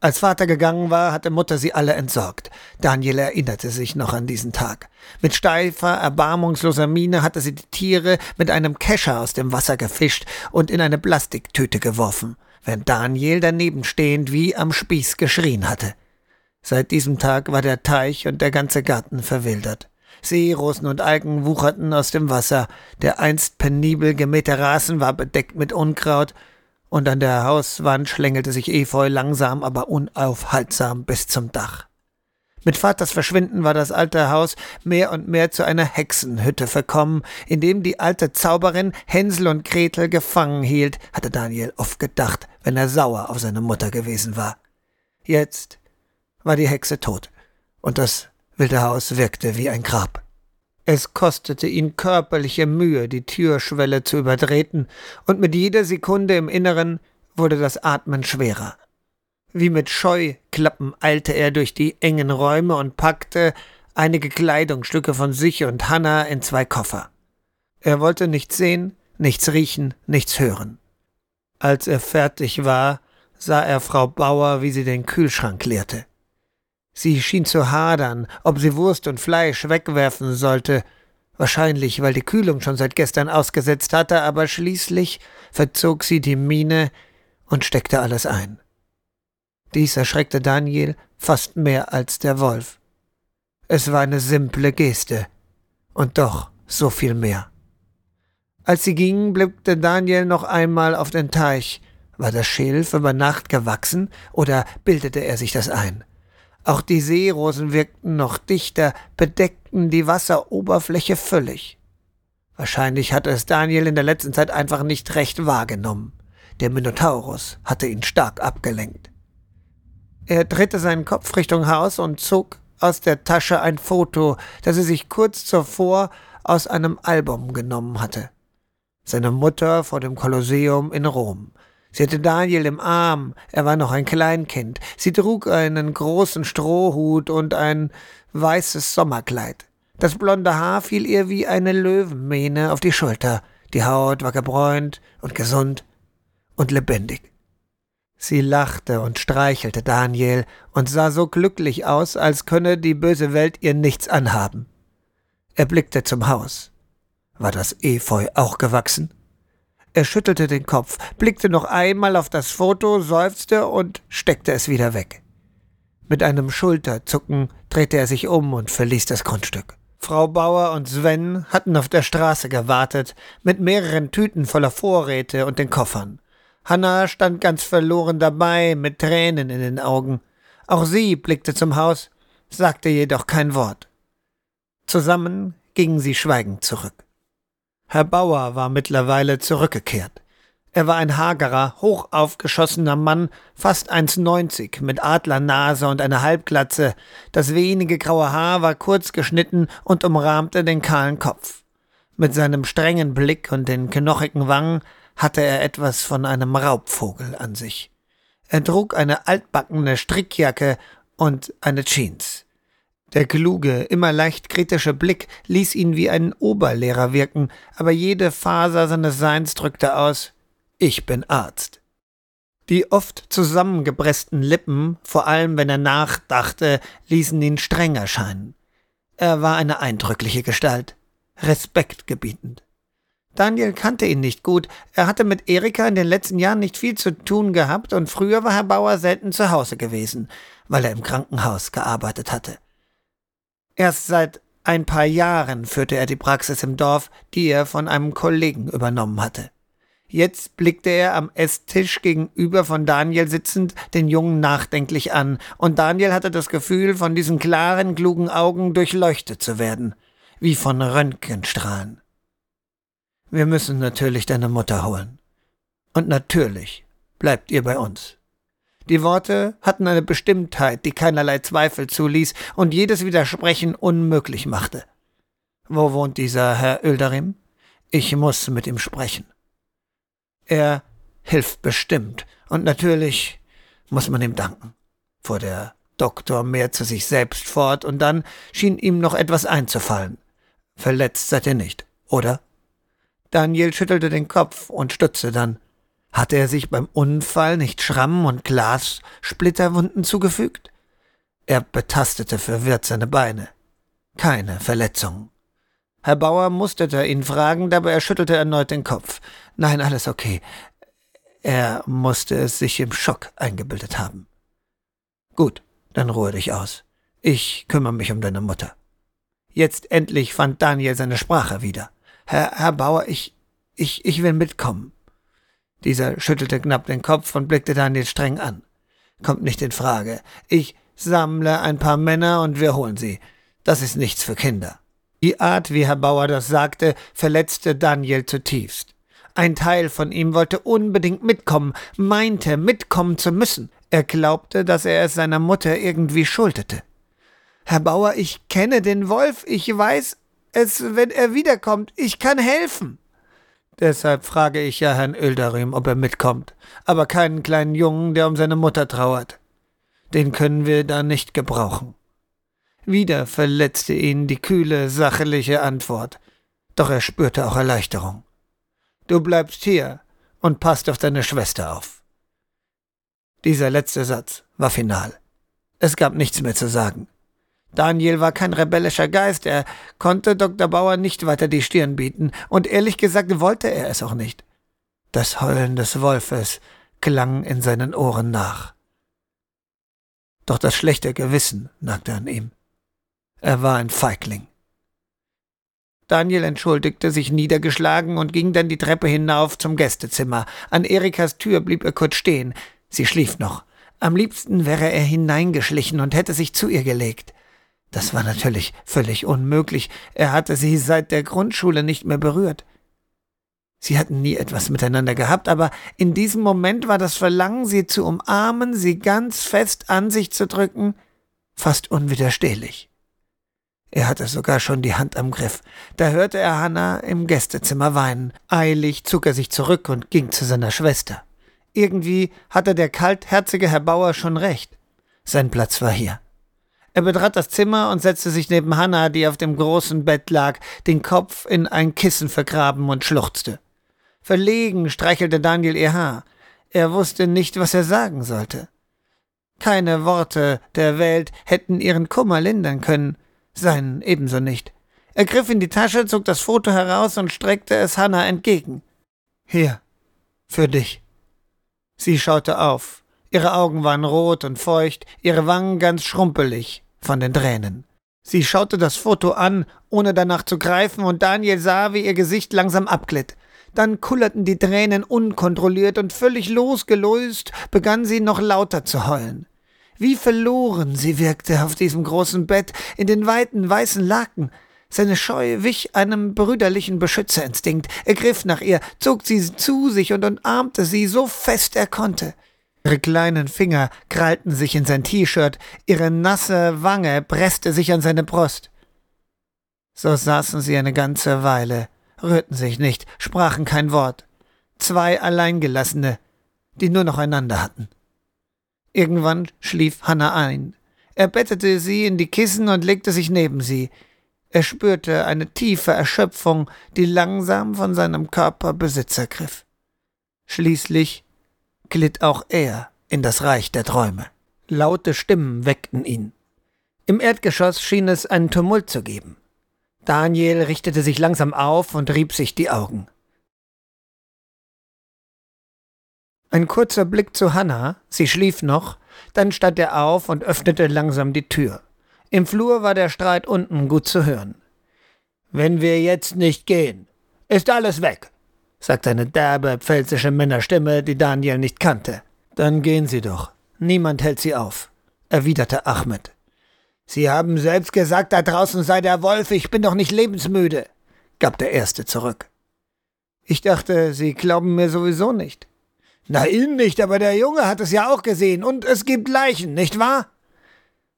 Als Vater gegangen war, hatte Mutter sie alle entsorgt. Daniel erinnerte sich noch an diesen Tag. Mit steifer, erbarmungsloser Miene hatte sie die Tiere mit einem Kescher aus dem Wasser gefischt und in eine Plastiktüte geworfen, während Daniel daneben stehend wie am Spieß geschrien hatte. Seit diesem Tag war der Teich und der ganze Garten verwildert. Seerosen und Algen wucherten aus dem Wasser, der einst penibel gemähte Rasen war bedeckt mit Unkraut, und an der Hauswand schlängelte sich Efeu langsam, aber unaufhaltsam bis zum Dach. Mit Vaters Verschwinden war das alte Haus mehr und mehr zu einer Hexenhütte verkommen, in dem die alte Zauberin Hänsel und Gretel gefangen hielt, hatte Daniel oft gedacht, wenn er sauer auf seine Mutter gewesen war. Jetzt war die Hexe tot, und das wilde Haus wirkte wie ein Grab. Es kostete ihn körperliche Mühe, die Türschwelle zu übertreten, und mit jeder Sekunde im Inneren wurde das Atmen schwerer. Wie mit Scheuklappen eilte er durch die engen Räume und packte einige Kleidungsstücke von sich und Hanna in zwei Koffer. Er wollte nichts sehen, nichts riechen, nichts hören. Als er fertig war, sah er Frau Bauer, wie sie den Kühlschrank leerte. Sie schien zu hadern, ob sie Wurst und Fleisch wegwerfen sollte, wahrscheinlich weil die Kühlung schon seit gestern ausgesetzt hatte, aber schließlich verzog sie die Miene und steckte alles ein. Dies erschreckte Daniel fast mehr als der Wolf. Es war eine simple Geste, und doch so viel mehr. Als sie gingen, blickte Daniel noch einmal auf den Teich. War das Schilf über Nacht gewachsen, oder bildete er sich das ein? Auch die Seerosen wirkten noch dichter, bedeckten die Wasseroberfläche völlig. Wahrscheinlich hatte es Daniel in der letzten Zeit einfach nicht recht wahrgenommen. Der Minotaurus hatte ihn stark abgelenkt. Er drehte seinen Kopf Richtung Haus und zog aus der Tasche ein Foto, das er sich kurz zuvor aus einem Album genommen hatte. Seine Mutter vor dem Kolosseum in Rom. Sie hatte Daniel im Arm, er war noch ein Kleinkind. Sie trug einen großen Strohhut und ein weißes Sommerkleid. Das blonde Haar fiel ihr wie eine Löwenmähne auf die Schulter. Die Haut war gebräunt und gesund und lebendig. Sie lachte und streichelte Daniel und sah so glücklich aus, als könne die böse Welt ihr nichts anhaben. Er blickte zum Haus. War das Efeu auch gewachsen? Er schüttelte den Kopf, blickte noch einmal auf das Foto, seufzte und steckte es wieder weg. Mit einem Schulterzucken drehte er sich um und verließ das Grundstück. Frau Bauer und Sven hatten auf der Straße gewartet, mit mehreren Tüten voller Vorräte und den Koffern. Hanna stand ganz verloren dabei, mit Tränen in den Augen. Auch sie blickte zum Haus, sagte jedoch kein Wort. Zusammen gingen sie schweigend zurück. Herr Bauer war mittlerweile zurückgekehrt. Er war ein hagerer, hoch aufgeschossener Mann, fast 1,90, mit Adlernase und einer Halbglatze. Das wenige graue Haar war kurz geschnitten und umrahmte den kahlen Kopf. Mit seinem strengen Blick und den knochigen Wangen hatte er etwas von einem Raubvogel an sich. Er trug eine altbackene Strickjacke und eine Jeans. Der kluge, immer leicht kritische Blick ließ ihn wie ein Oberlehrer wirken, aber jede Faser seines Seins drückte aus Ich bin Arzt. Die oft zusammengepressten Lippen, vor allem wenn er nachdachte, ließen ihn streng erscheinen. Er war eine eindrückliche Gestalt, respektgebietend. Daniel kannte ihn nicht gut. Er hatte mit Erika in den letzten Jahren nicht viel zu tun gehabt und früher war Herr Bauer selten zu Hause gewesen, weil er im Krankenhaus gearbeitet hatte. Erst seit ein paar Jahren führte er die Praxis im Dorf, die er von einem Kollegen übernommen hatte. Jetzt blickte er am Esstisch gegenüber von Daniel sitzend den Jungen nachdenklich an, und Daniel hatte das Gefühl, von diesen klaren, klugen Augen durchleuchtet zu werden, wie von Röntgenstrahlen. Wir müssen natürlich deine Mutter holen. Und natürlich bleibt ihr bei uns. Die Worte hatten eine Bestimmtheit, die keinerlei Zweifel zuließ und jedes Widersprechen unmöglich machte. Wo wohnt dieser Herr Ölderim? Ich muss mit ihm sprechen. Er hilft bestimmt, und natürlich muss man ihm danken, fuhr der Doktor mehr zu sich selbst fort, und dann schien ihm noch etwas einzufallen. Verletzt seid ihr nicht, oder? Daniel schüttelte den Kopf und stutzte dann. Hatte er sich beim Unfall nicht Schrammen und Glassplitterwunden zugefügt? Er betastete verwirrt seine Beine. Keine Verletzung. Herr Bauer musterte ihn fragend, aber er schüttelte erneut den Kopf. Nein, alles okay. Er musste es sich im Schock eingebildet haben. Gut, dann ruhe dich aus. Ich kümmere mich um deine Mutter. Jetzt endlich fand Daniel seine Sprache wieder. Herr, Herr Bauer, ich, ich, ich will mitkommen. Dieser schüttelte knapp den Kopf und blickte Daniel streng an. Kommt nicht in Frage. Ich, Sammle ein paar Männer und wir holen sie. Das ist nichts für Kinder. Die Art, wie Herr Bauer das sagte, verletzte Daniel zutiefst. Ein Teil von ihm wollte unbedingt mitkommen, meinte, mitkommen zu müssen. Er glaubte, dass er es seiner Mutter irgendwie schuldete. Herr Bauer, ich kenne den Wolf, ich weiß es, wenn er wiederkommt, ich kann helfen. Deshalb frage ich ja Herrn Öldarim, ob er mitkommt, aber keinen kleinen Jungen, der um seine Mutter trauert. Den können wir da nicht gebrauchen. Wieder verletzte ihn die kühle, sachliche Antwort, doch er spürte auch Erleichterung. Du bleibst hier und passt auf deine Schwester auf. Dieser letzte Satz war final. Es gab nichts mehr zu sagen. Daniel war kein rebellischer Geist, er konnte Dr. Bauer nicht weiter die Stirn bieten, und ehrlich gesagt wollte er es auch nicht. Das Heulen des Wolfes klang in seinen Ohren nach. Doch das schlechte Gewissen nagte an ihm. Er war ein Feigling. Daniel entschuldigte sich niedergeschlagen und ging dann die Treppe hinauf zum Gästezimmer. An Erikas Tür blieb er kurz stehen. Sie schlief noch. Am liebsten wäre er hineingeschlichen und hätte sich zu ihr gelegt. Das war natürlich völlig unmöglich. Er hatte sie seit der Grundschule nicht mehr berührt. Sie hatten nie etwas miteinander gehabt, aber in diesem Moment war das Verlangen, sie zu umarmen, sie ganz fest an sich zu drücken, fast unwiderstehlich. Er hatte sogar schon die Hand am Griff. Da hörte er Hannah im Gästezimmer weinen. Eilig zog er sich zurück und ging zu seiner Schwester. Irgendwie hatte der kaltherzige Herr Bauer schon recht. Sein Platz war hier. Er betrat das Zimmer und setzte sich neben Hannah, die auf dem großen Bett lag, den Kopf in ein Kissen vergraben und schluchzte. Verlegen streichelte Daniel ihr Haar. Er wusste nicht, was er sagen sollte. Keine Worte der Welt hätten ihren Kummer lindern können, seinen ebenso nicht. Er griff in die Tasche, zog das Foto heraus und streckte es Hannah entgegen. Hier, für dich. Sie schaute auf. Ihre Augen waren rot und feucht, ihre Wangen ganz schrumpelig von den Tränen. Sie schaute das Foto an, ohne danach zu greifen, und Daniel sah, wie ihr Gesicht langsam abglitt. Dann kullerten die Tränen unkontrolliert und völlig losgelöst begann sie noch lauter zu heulen. Wie verloren sie wirkte auf diesem großen Bett, in den weiten weißen Laken. Seine Scheu wich einem brüderlichen Beschützerinstinkt. Er griff nach ihr, zog sie zu sich und umarmte sie so fest er konnte. Ihre kleinen Finger krallten sich in sein T-Shirt, ihre nasse Wange presste sich an seine Brust. So saßen sie eine ganze Weile, rührten sich nicht, sprachen kein Wort. Zwei Alleingelassene, die nur noch einander hatten. Irgendwann schlief Hannah ein. Er bettete sie in die Kissen und legte sich neben sie. Er spürte eine tiefe Erschöpfung, die langsam von seinem Körper Besitz ergriff. Schließlich glitt auch er in das Reich der Träume. Laute Stimmen weckten ihn. Im Erdgeschoss schien es einen Tumult zu geben. Daniel richtete sich langsam auf und rieb sich die Augen. Ein kurzer Blick zu Hannah, sie schlief noch, dann stand er auf und öffnete langsam die Tür. Im Flur war der Streit unten gut zu hören. Wenn wir jetzt nicht gehen, ist alles weg, sagte eine derbe, pfälzische Männerstimme, die Daniel nicht kannte. Dann gehen Sie doch. Niemand hält Sie auf, erwiderte Ahmed. Sie haben selbst gesagt, da draußen sei der Wolf, ich bin doch nicht lebensmüde, gab der Erste zurück. Ich dachte, Sie glauben mir sowieso nicht. Na, Ihnen nicht, aber der Junge hat es ja auch gesehen, und es gibt Leichen, nicht wahr?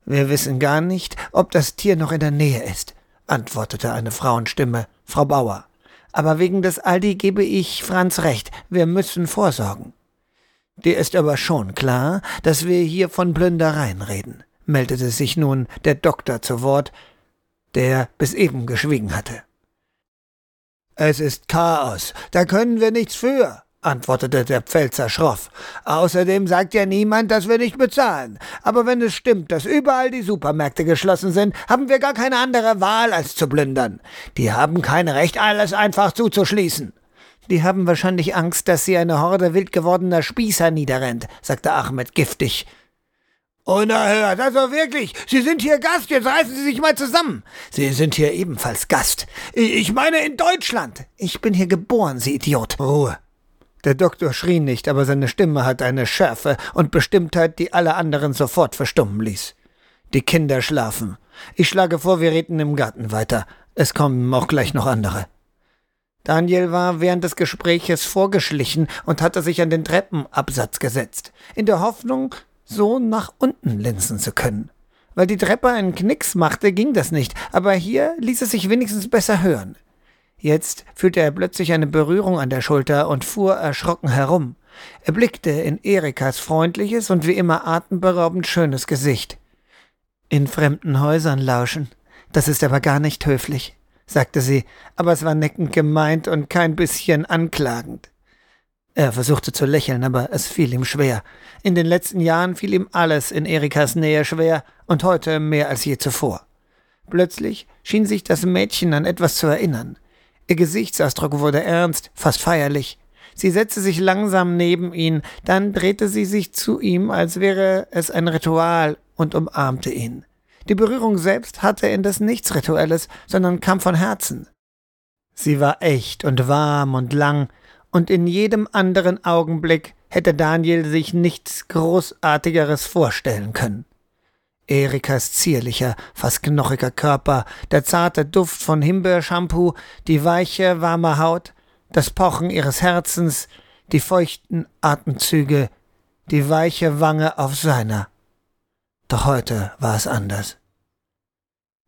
Wir wissen gar nicht, ob das Tier noch in der Nähe ist, antwortete eine Frauenstimme, Frau Bauer. Aber wegen des Aldi gebe ich Franz recht, wir müssen vorsorgen. Dir ist aber schon klar, dass wir hier von Plündereien reden, meldete sich nun der Doktor zu Wort, der bis eben geschwiegen hatte. Es ist Chaos, da können wir nichts für, antwortete der Pfälzer schroff. Außerdem sagt ja niemand, dass wir nicht bezahlen. Aber wenn es stimmt, dass überall die Supermärkte geschlossen sind, haben wir gar keine andere Wahl, als zu plündern. Die haben kein Recht, alles einfach zuzuschließen. Die haben wahrscheinlich Angst, dass sie eine Horde wild gewordener Spießer niederrennt, sagte Ahmed giftig. Unerhört, also wirklich, Sie sind hier Gast, jetzt reißen Sie sich mal zusammen. Sie sind hier ebenfalls Gast. Ich meine in Deutschland. Ich bin hier geboren, Sie Idiot. Ruhe. Der Doktor schrie nicht, aber seine Stimme hatte eine Schärfe und Bestimmtheit, die alle anderen sofort verstummen ließ. Die Kinder schlafen. Ich schlage vor, wir reden im Garten weiter. Es kommen auch gleich noch andere. Daniel war während des Gespräches vorgeschlichen und hatte sich an den Treppenabsatz gesetzt, in der Hoffnung, so nach unten linsen zu können. Weil die Treppe einen Knicks machte, ging das nicht, aber hier ließ es sich wenigstens besser hören. Jetzt fühlte er plötzlich eine Berührung an der Schulter und fuhr erschrocken herum. Er blickte in Erikas freundliches und wie immer atemberaubend schönes Gesicht. In fremden Häusern lauschen, das ist aber gar nicht höflich, sagte sie, aber es war neckend gemeint und kein bisschen anklagend. Er versuchte zu lächeln, aber es fiel ihm schwer. In den letzten Jahren fiel ihm alles in Erikas Nähe schwer und heute mehr als je zuvor. Plötzlich schien sich das Mädchen an etwas zu erinnern. Ihr Gesichtsausdruck wurde ernst, fast feierlich. Sie setzte sich langsam neben ihn, dann drehte sie sich zu ihm, als wäre es ein Ritual, und umarmte ihn. Die Berührung selbst hatte indes nichts Rituelles, sondern kam von Herzen. Sie war echt und warm und lang, und in jedem anderen Augenblick hätte Daniel sich nichts Großartigeres vorstellen können. Erikas zierlicher, fast knochiger Körper, der zarte Duft von Himbeershampoo, die weiche, warme Haut, das Pochen ihres Herzens, die feuchten Atemzüge, die weiche Wange auf seiner. Doch heute war es anders.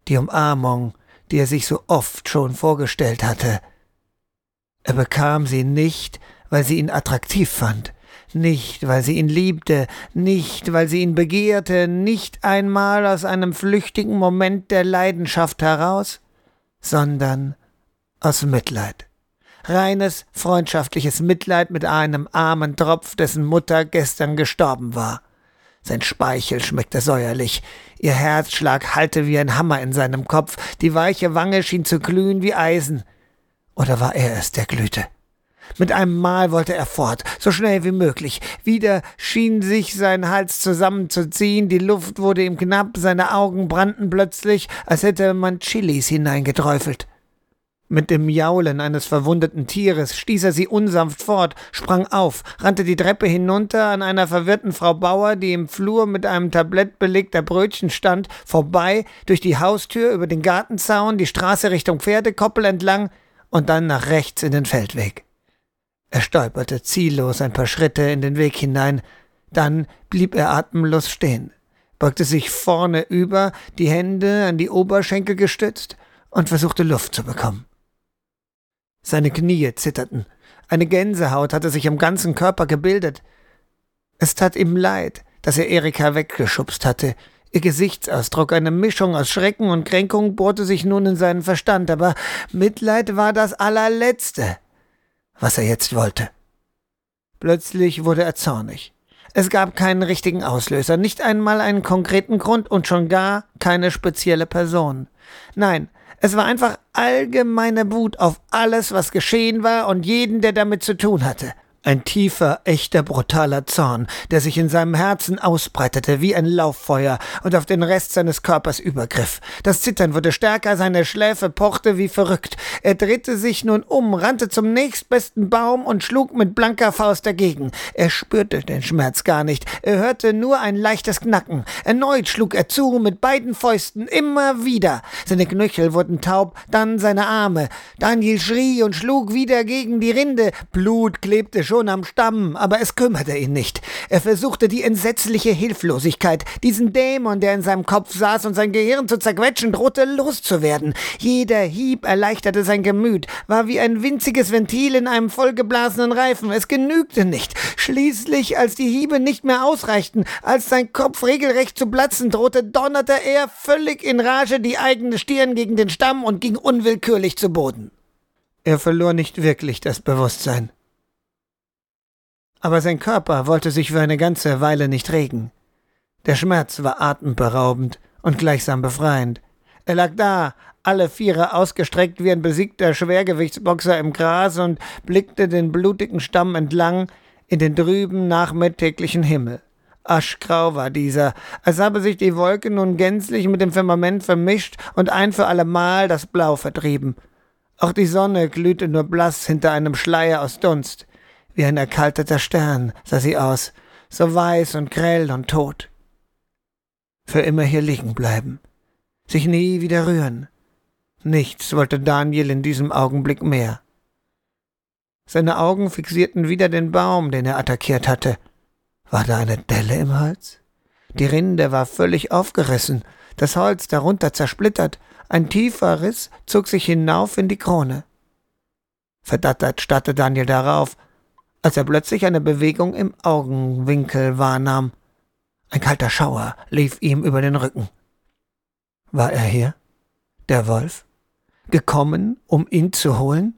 Die Umarmung, die er sich so oft schon vorgestellt hatte. Er bekam sie nicht, weil sie ihn attraktiv fand, nicht, weil sie ihn liebte, nicht, weil sie ihn begehrte, nicht einmal aus einem flüchtigen Moment der Leidenschaft heraus, sondern aus Mitleid. Reines, freundschaftliches Mitleid mit einem armen Tropf, dessen Mutter gestern gestorben war. Sein Speichel schmeckte säuerlich, ihr Herzschlag hallte wie ein Hammer in seinem Kopf, die weiche Wange schien zu glühen wie Eisen. Oder war er es, der glühte? Mit einem Mal wollte er fort, so schnell wie möglich. Wieder schien sich sein Hals zusammenzuziehen, die Luft wurde ihm knapp, seine Augen brannten plötzlich, als hätte man Chilis hineingedräufelt. Mit dem Jaulen eines verwundeten Tieres stieß er sie unsanft fort, sprang auf, rannte die Treppe hinunter an einer verwirrten Frau Bauer, die im Flur mit einem Tablett belegter Brötchen stand, vorbei, durch die Haustür, über den Gartenzaun, die Straße Richtung Pferdekoppel entlang und dann nach rechts in den Feldweg. Er stolperte ziellos ein paar Schritte in den Weg hinein, dann blieb er atemlos stehen, beugte sich vorne über, die Hände an die Oberschenkel gestützt und versuchte Luft zu bekommen. Seine Knie zitterten, eine Gänsehaut hatte sich am ganzen Körper gebildet. Es tat ihm leid, dass er Erika weggeschubst hatte. Ihr Gesichtsausdruck, eine Mischung aus Schrecken und Kränkung, bohrte sich nun in seinen Verstand, aber Mitleid war das allerletzte was er jetzt wollte. Plötzlich wurde er zornig. Es gab keinen richtigen Auslöser, nicht einmal einen konkreten Grund und schon gar keine spezielle Person. Nein, es war einfach allgemeine Wut auf alles, was geschehen war und jeden, der damit zu tun hatte. Ein tiefer, echter, brutaler Zorn, der sich in seinem Herzen ausbreitete wie ein Lauffeuer und auf den Rest seines Körpers übergriff. Das Zittern wurde stärker, seine Schläfe pochte wie verrückt. Er drehte sich nun um, rannte zum nächstbesten Baum und schlug mit blanker Faust dagegen. Er spürte den Schmerz gar nicht, er hörte nur ein leichtes Knacken. Erneut schlug er zu mit beiden Fäusten, immer wieder. Seine Knöchel wurden taub, dann seine Arme. Daniel schrie und schlug wieder gegen die Rinde. Blut klebte schon am Stamm, aber es kümmerte ihn nicht. Er versuchte die entsetzliche Hilflosigkeit, diesen Dämon, der in seinem Kopf saß und sein Gehirn zu zerquetschen drohte, loszuwerden. Jeder Hieb erleichterte sein Gemüt, war wie ein winziges Ventil in einem vollgeblasenen Reifen. Es genügte nicht. Schließlich, als die Hiebe nicht mehr ausreichten, als sein Kopf regelrecht zu platzen drohte, donnerte er völlig in Rage die eigene Stirn gegen den Stamm und ging unwillkürlich zu Boden. Er verlor nicht wirklich das Bewusstsein aber sein Körper wollte sich für eine ganze Weile nicht regen. Der Schmerz war atemberaubend und gleichsam befreiend. Er lag da, alle Viere ausgestreckt wie ein besiegter Schwergewichtsboxer im Gras und blickte den blutigen Stamm entlang in den trüben nachmittäglichen Himmel. Aschgrau war dieser, als habe sich die Wolke nun gänzlich mit dem Firmament vermischt und ein für allemal das Blau vertrieben. Auch die Sonne glühte nur blass hinter einem Schleier aus Dunst. Wie ein erkalteter Stern sah sie aus, so weiß und grell und tot. Für immer hier liegen bleiben. Sich nie wieder rühren. Nichts wollte Daniel in diesem Augenblick mehr. Seine Augen fixierten wieder den Baum, den er attackiert hatte. War da eine Delle im Hals? Die Rinde war völlig aufgerissen, das Holz darunter zersplittert, ein tiefer Riss zog sich hinauf in die Krone. Verdattert starrte Daniel darauf, als er plötzlich eine Bewegung im Augenwinkel wahrnahm. Ein kalter Schauer lief ihm über den Rücken. War er hier? Der Wolf? Gekommen, um ihn zu holen?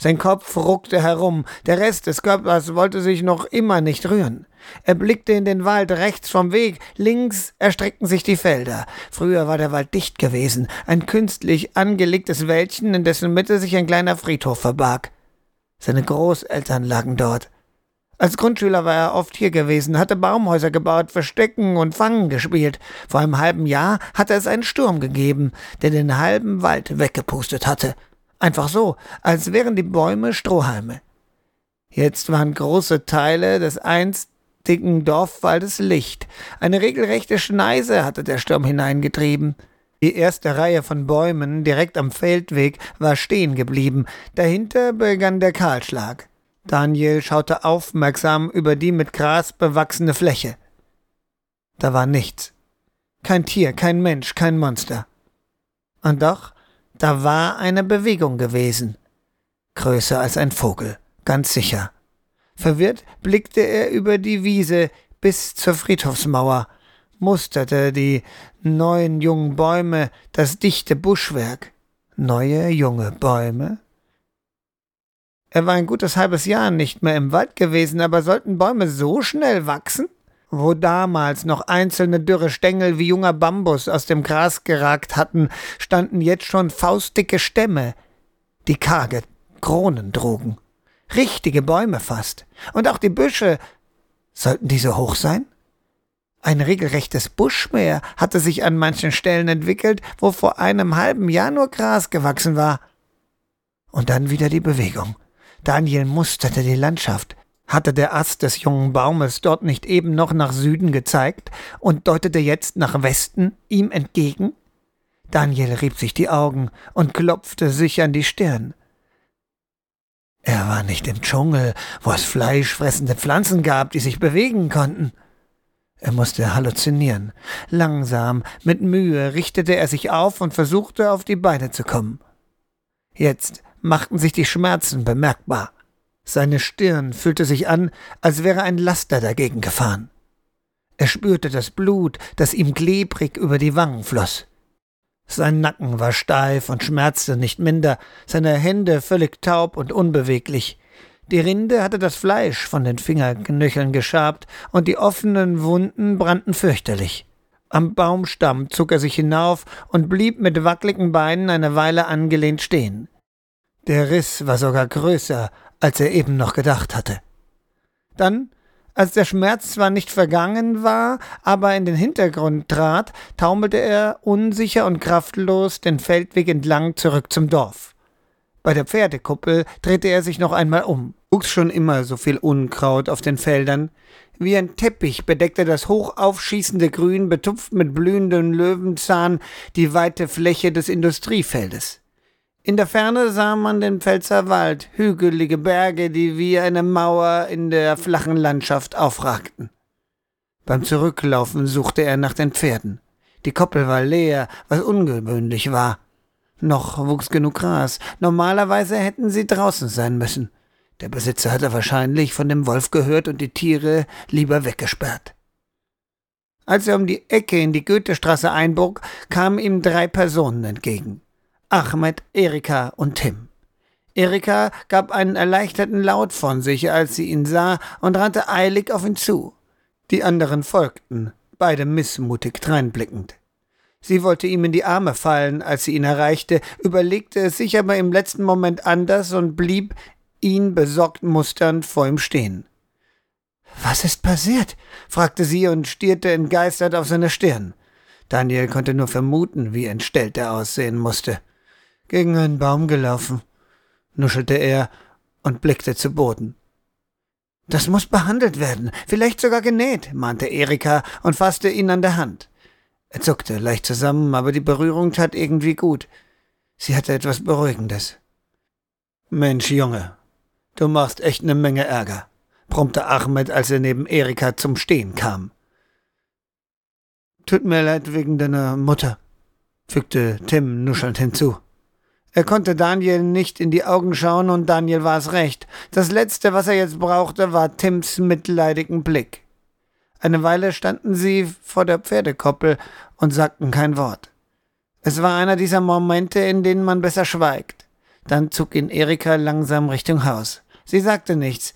Sein Kopf ruckte herum, der Rest des Körpers wollte sich noch immer nicht rühren. Er blickte in den Wald rechts vom Weg, links erstreckten sich die Felder. Früher war der Wald dicht gewesen, ein künstlich angelegtes Wäldchen, in dessen Mitte sich ein kleiner Friedhof verbarg. Seine Großeltern lagen dort. Als Grundschüler war er oft hier gewesen, hatte Baumhäuser gebaut, Verstecken und Fangen gespielt. Vor einem halben Jahr hatte es einen Sturm gegeben, der den halben Wald weggepustet hatte. Einfach so, als wären die Bäume Strohhalme. Jetzt waren große Teile des einstigen Dorfwaldes Licht. Eine regelrechte Schneise hatte der Sturm hineingetrieben. Die erste Reihe von Bäumen direkt am Feldweg war stehen geblieben. Dahinter begann der Kahlschlag. Daniel schaute aufmerksam über die mit Gras bewachsene Fläche. Da war nichts. Kein Tier, kein Mensch, kein Monster. Und doch da war eine Bewegung gewesen. Größer als ein Vogel, ganz sicher. Verwirrt blickte er über die Wiese bis zur Friedhofsmauer, musterte die neuen jungen Bäume, das dichte Buschwerk. Neue junge Bäume? Er war ein gutes halbes Jahr nicht mehr im Wald gewesen, aber sollten Bäume so schnell wachsen? Wo damals noch einzelne dürre Stängel wie junger Bambus aus dem Gras geragt hatten, standen jetzt schon faustdicke Stämme, die karge Kronen trugen. Richtige Bäume fast. Und auch die Büsche. Sollten die so hoch sein? Ein regelrechtes Buschmeer hatte sich an manchen Stellen entwickelt, wo vor einem halben Jahr nur Gras gewachsen war. Und dann wieder die Bewegung. Daniel musterte die Landschaft. Hatte der Ast des jungen Baumes dort nicht eben noch nach Süden gezeigt und deutete jetzt nach Westen ihm entgegen? Daniel rieb sich die Augen und klopfte sich an die Stirn. Er war nicht im Dschungel, wo es fleischfressende Pflanzen gab, die sich bewegen konnten. Er musste halluzinieren. Langsam, mit Mühe richtete er sich auf und versuchte, auf die Beine zu kommen. Jetzt machten sich die Schmerzen bemerkbar. Seine Stirn fühlte sich an, als wäre ein Laster dagegen gefahren. Er spürte das Blut, das ihm klebrig über die Wangen floss. Sein Nacken war steif und schmerzte nicht minder, seine Hände völlig taub und unbeweglich. Die Rinde hatte das Fleisch von den Fingerknöcheln geschabt, und die offenen Wunden brannten fürchterlich. Am Baumstamm zog er sich hinauf und blieb mit wackligen Beinen eine Weile angelehnt stehen. Der Riss war sogar größer, als er eben noch gedacht hatte. Dann, als der Schmerz zwar nicht vergangen war, aber in den Hintergrund trat, taumelte er unsicher und kraftlos den Feldweg entlang zurück zum Dorf. Bei der Pferdekuppel drehte er sich noch einmal um. Wuchs schon immer so viel Unkraut auf den Feldern. Wie ein Teppich bedeckte das hoch aufschießende Grün, betupft mit blühendem Löwenzahn, die weite Fläche des Industriefeldes. In der Ferne sah man den Pfälzer Wald, hügelige Berge, die wie eine Mauer in der flachen Landschaft aufragten. Beim Zurücklaufen suchte er nach den Pferden. Die Koppel war leer, was ungewöhnlich war. Noch wuchs genug Gras. Normalerweise hätten sie draußen sein müssen. Der Besitzer hatte wahrscheinlich von dem Wolf gehört und die Tiere lieber weggesperrt. Als er um die Ecke in die Goethestraße einbog, kamen ihm drei Personen entgegen. Ahmed, Erika und Tim. Erika gab einen erleichterten Laut von sich, als sie ihn sah, und rannte eilig auf ihn zu. Die anderen folgten, beide missmutig dreinblickend. Sie wollte ihm in die Arme fallen, als sie ihn erreichte, überlegte es sich aber im letzten Moment anders und blieb, ihn besorgt musternd, vor ihm stehen. Was ist passiert? fragte sie und stierte entgeistert auf seine Stirn. Daniel konnte nur vermuten, wie entstellt er aussehen musste gegen einen Baum gelaufen, nuschelte er und blickte zu Boden. Das muss behandelt werden, vielleicht sogar genäht, mahnte Erika und fasste ihn an der Hand. Er zuckte leicht zusammen, aber die Berührung tat irgendwie gut. Sie hatte etwas Beruhigendes. Mensch, Junge, du machst echt ne Menge Ärger, brummte Ahmed, als er neben Erika zum Stehen kam. Tut mir leid wegen deiner Mutter, fügte Tim nuschelnd hinzu. Er konnte Daniel nicht in die Augen schauen und Daniel war es recht. Das Letzte, was er jetzt brauchte, war Tims mitleidigen Blick. Eine Weile standen sie vor der Pferdekoppel und sagten kein Wort. Es war einer dieser Momente, in denen man besser schweigt. Dann zog ihn Erika langsam Richtung Haus. Sie sagte nichts.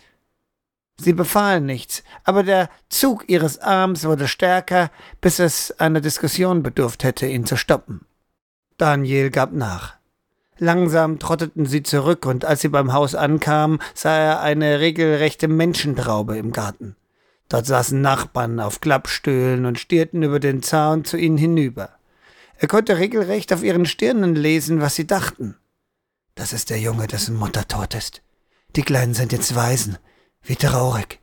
Sie befahl nichts, aber der Zug ihres Arms wurde stärker, bis es einer Diskussion bedurft hätte, ihn zu stoppen. Daniel gab nach. Langsam trotteten sie zurück, und als sie beim Haus ankamen, sah er eine regelrechte Menschentraube im Garten. Dort saßen Nachbarn auf Klappstühlen und stierten über den Zaun zu ihnen hinüber. Er konnte regelrecht auf ihren Stirnen lesen, was sie dachten. Das ist der Junge, dessen Mutter tot ist. Die Kleinen sind jetzt Waisen. Wie traurig.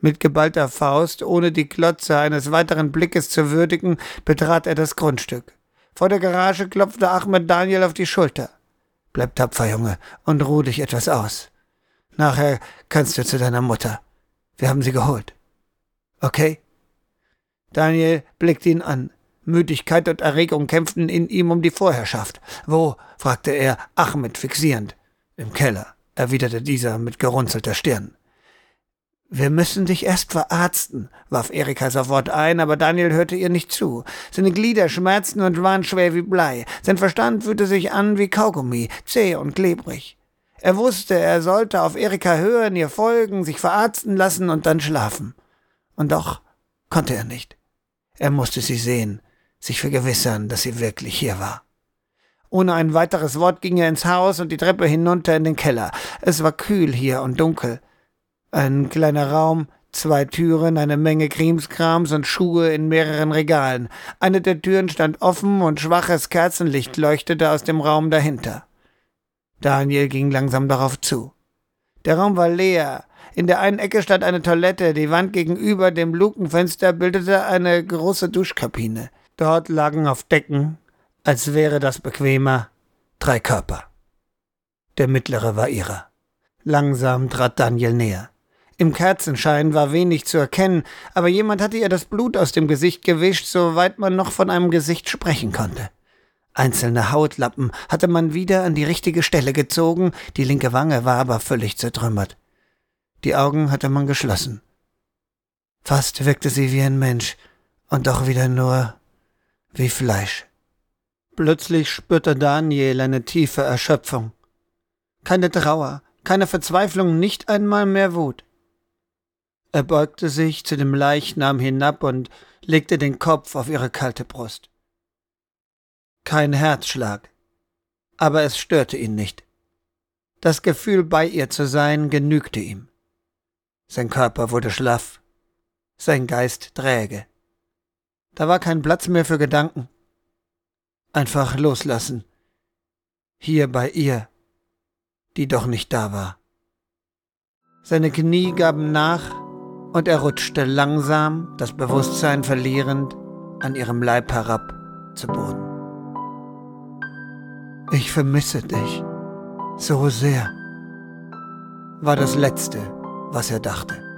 Mit geballter Faust, ohne die Klotze eines weiteren Blickes zu würdigen, betrat er das Grundstück. Vor der Garage klopfte Ahmed Daniel auf die Schulter. Bleib tapfer, Junge, und ruh dich etwas aus. Nachher kannst du zu deiner Mutter. Wir haben sie geholt. Okay? Daniel blickte ihn an. Müdigkeit und Erregung kämpften in ihm um die Vorherrschaft. Wo? fragte er, Ahmed fixierend. Im Keller, erwiderte dieser mit gerunzelter Stirn. Wir müssen dich erst verarzten, warf Erika sofort ein, aber Daniel hörte ihr nicht zu. Seine Glieder schmerzten und waren schwer wie Blei. Sein Verstand fühlte sich an wie Kaugummi, zäh und klebrig. Er wusste, er sollte auf Erika hören, ihr folgen, sich verarzten lassen und dann schlafen. Und doch konnte er nicht. Er musste sie sehen, sich vergewissern, dass sie wirklich hier war. Ohne ein weiteres Wort ging er ins Haus und die Treppe hinunter in den Keller. Es war kühl hier und dunkel. Ein kleiner Raum, zwei Türen, eine Menge Krimskrams und Schuhe in mehreren Regalen. Eine der Türen stand offen und schwaches Kerzenlicht leuchtete aus dem Raum dahinter. Daniel ging langsam darauf zu. Der Raum war leer. In der einen Ecke stand eine Toilette, die Wand gegenüber dem Lukenfenster bildete eine große Duschkabine. Dort lagen auf Decken, als wäre das bequemer, drei Körper. Der mittlere war ihrer. Langsam trat Daniel näher. Im Kerzenschein war wenig zu erkennen, aber jemand hatte ihr das Blut aus dem Gesicht gewischt, soweit man noch von einem Gesicht sprechen konnte. Einzelne Hautlappen hatte man wieder an die richtige Stelle gezogen, die linke Wange war aber völlig zertrümmert. Die Augen hatte man geschlossen. Fast wirkte sie wie ein Mensch und doch wieder nur wie Fleisch. Plötzlich spürte Daniel eine tiefe Erschöpfung. Keine Trauer, keine Verzweiflung, nicht einmal mehr Wut. Er beugte sich zu dem Leichnam hinab und legte den Kopf auf ihre kalte Brust. Kein Herzschlag, aber es störte ihn nicht. Das Gefühl, bei ihr zu sein, genügte ihm. Sein Körper wurde schlaff, sein Geist träge. Da war kein Platz mehr für Gedanken. Einfach loslassen. Hier bei ihr, die doch nicht da war. Seine Knie gaben nach, und er rutschte langsam, das Bewusstsein verlierend, an ihrem Leib herab zu Boden. Ich vermisse dich so sehr, war das Letzte, was er dachte.